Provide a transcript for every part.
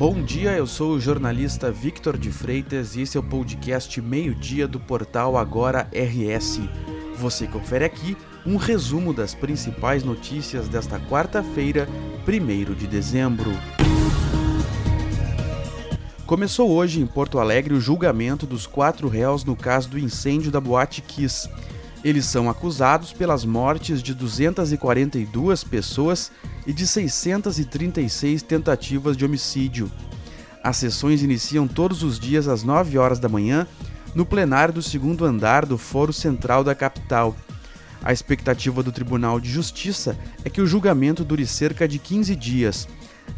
Bom dia, eu sou o jornalista Victor de Freitas e esse é o podcast Meio-Dia do portal Agora RS. Você confere aqui um resumo das principais notícias desta quarta-feira, 1 de dezembro. Começou hoje em Porto Alegre o julgamento dos quatro réus no caso do incêndio da Boate Kiss. Eles são acusados pelas mortes de 242 pessoas e de 636 tentativas de homicídio. As sessões iniciam todos os dias às 9 horas da manhã no plenário do segundo andar do Foro Central da capital. A expectativa do Tribunal de Justiça é que o julgamento dure cerca de 15 dias.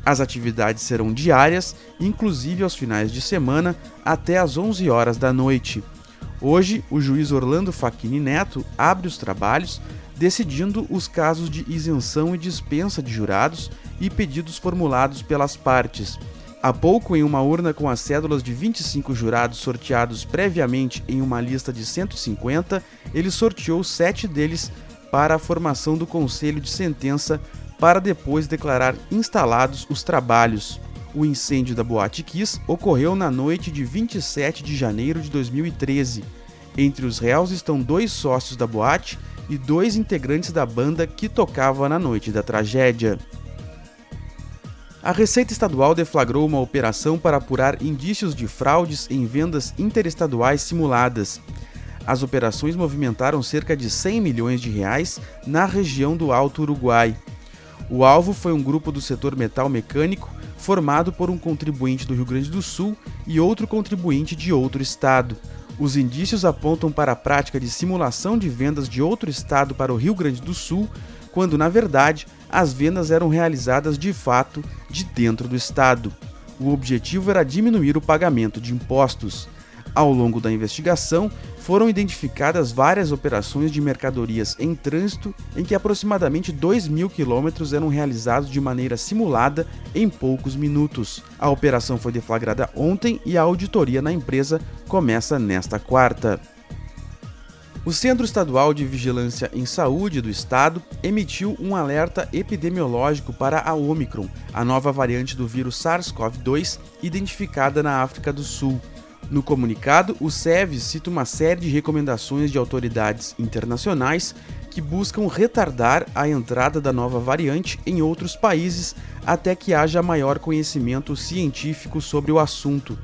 As atividades serão diárias, inclusive aos finais de semana, até às 11 horas da noite. Hoje, o juiz Orlando Facchini Neto abre os trabalhos, decidindo os casos de isenção e dispensa de jurados e pedidos formulados pelas partes. Há pouco, em uma urna com as cédulas de 25 jurados sorteados previamente em uma lista de 150, ele sorteou sete deles para a formação do conselho de sentença, para depois declarar instalados os trabalhos. O incêndio da Boate Kiss ocorreu na noite de 27 de janeiro de 2013. Entre os réus estão dois sócios da boate e dois integrantes da banda que tocava na noite da tragédia. A Receita Estadual deflagrou uma operação para apurar indícios de fraudes em vendas interestaduais simuladas. As operações movimentaram cerca de 100 milhões de reais na região do Alto Uruguai. O alvo foi um grupo do setor metal mecânico formado por um contribuinte do Rio Grande do Sul e outro contribuinte de outro estado. Os indícios apontam para a prática de simulação de vendas de outro estado para o Rio Grande do Sul, quando na verdade as vendas eram realizadas de fato de dentro do estado. O objetivo era diminuir o pagamento de impostos. Ao longo da investigação, foram identificadas várias operações de mercadorias em trânsito em que aproximadamente 2 mil quilômetros eram realizados de maneira simulada em poucos minutos. A operação foi deflagrada ontem e a auditoria na empresa começa nesta quarta. O Centro Estadual de Vigilância em Saúde do Estado emitiu um alerta epidemiológico para a Omicron, a nova variante do vírus SARS-CoV-2 identificada na África do Sul. No comunicado, o SEVES cita uma série de recomendações de autoridades internacionais que buscam retardar a entrada da nova variante em outros países até que haja maior conhecimento científico sobre o assunto.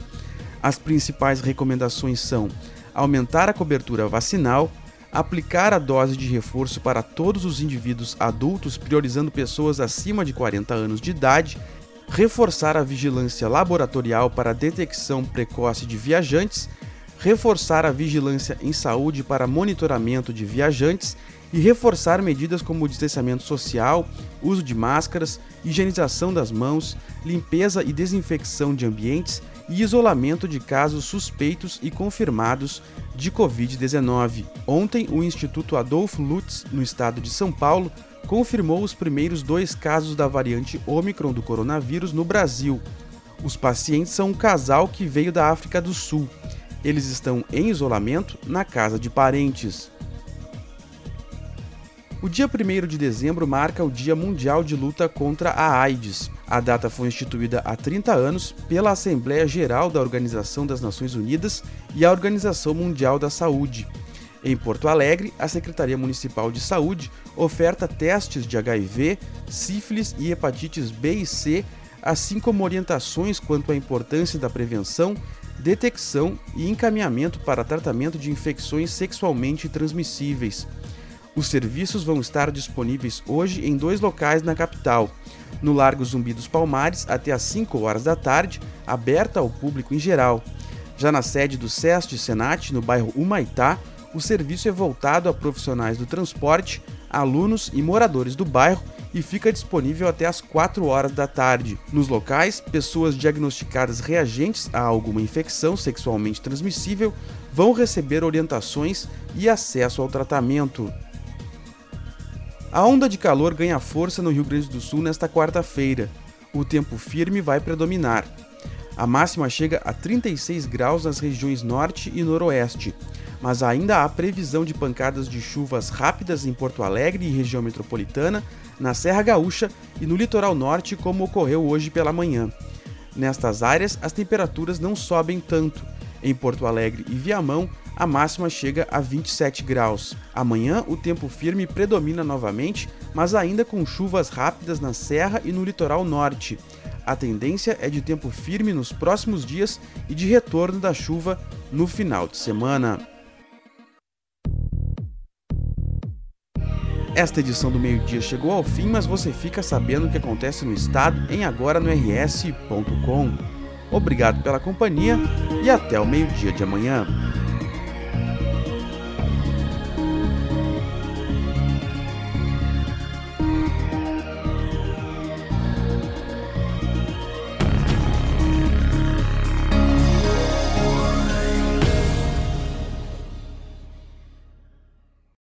As principais recomendações são aumentar a cobertura vacinal, aplicar a dose de reforço para todos os indivíduos adultos, priorizando pessoas acima de 40 anos de idade reforçar a vigilância laboratorial para detecção precoce de viajantes, reforçar a vigilância em saúde para monitoramento de viajantes e reforçar medidas como distanciamento social, uso de máscaras, higienização das mãos, limpeza e desinfecção de ambientes e isolamento de casos suspeitos e confirmados de Covid-19. Ontem, o Instituto Adolfo Lutz, no estado de São Paulo, confirmou os primeiros dois casos da variante Omicron do coronavírus no Brasil. Os pacientes são um casal que veio da África do Sul. Eles estão em isolamento na casa de parentes. O dia 1 de dezembro marca o Dia Mundial de Luta contra a AIDS. A data foi instituída há 30 anos pela Assembleia Geral da Organização das Nações Unidas e a Organização Mundial da Saúde. Em Porto Alegre, a Secretaria Municipal de Saúde oferta testes de HIV, sífilis e hepatites B e C, assim como orientações quanto à importância da prevenção, detecção e encaminhamento para tratamento de infecções sexualmente transmissíveis. Os serviços vão estar disponíveis hoje em dois locais na capital: no Largo Zumbi dos Palmares, até às 5 horas da tarde, aberta ao público em geral. Já na sede do SEST Senat, no bairro Humaitá, o serviço é voltado a profissionais do transporte, alunos e moradores do bairro e fica disponível até às 4 horas da tarde. Nos locais, pessoas diagnosticadas reagentes a alguma infecção sexualmente transmissível vão receber orientações e acesso ao tratamento. A onda de calor ganha força no Rio Grande do Sul nesta quarta-feira. O tempo firme vai predominar. A máxima chega a 36 graus nas regiões norte e noroeste mas ainda há previsão de pancadas de chuvas rápidas em Porto Alegre e região metropolitana, na Serra Gaúcha e no litoral norte, como ocorreu hoje pela manhã. Nestas áreas, as temperaturas não sobem tanto. Em Porto Alegre e Viamão, a máxima chega a 27 graus. Amanhã, o tempo firme predomina novamente, mas ainda com chuvas rápidas na serra e no litoral norte. A tendência é de tempo firme nos próximos dias e de retorno da chuva no final de semana. Esta edição do meio-dia chegou ao fim, mas você fica sabendo o que acontece no estado em agora no rs.com. Obrigado pela companhia e até o meio-dia de amanhã.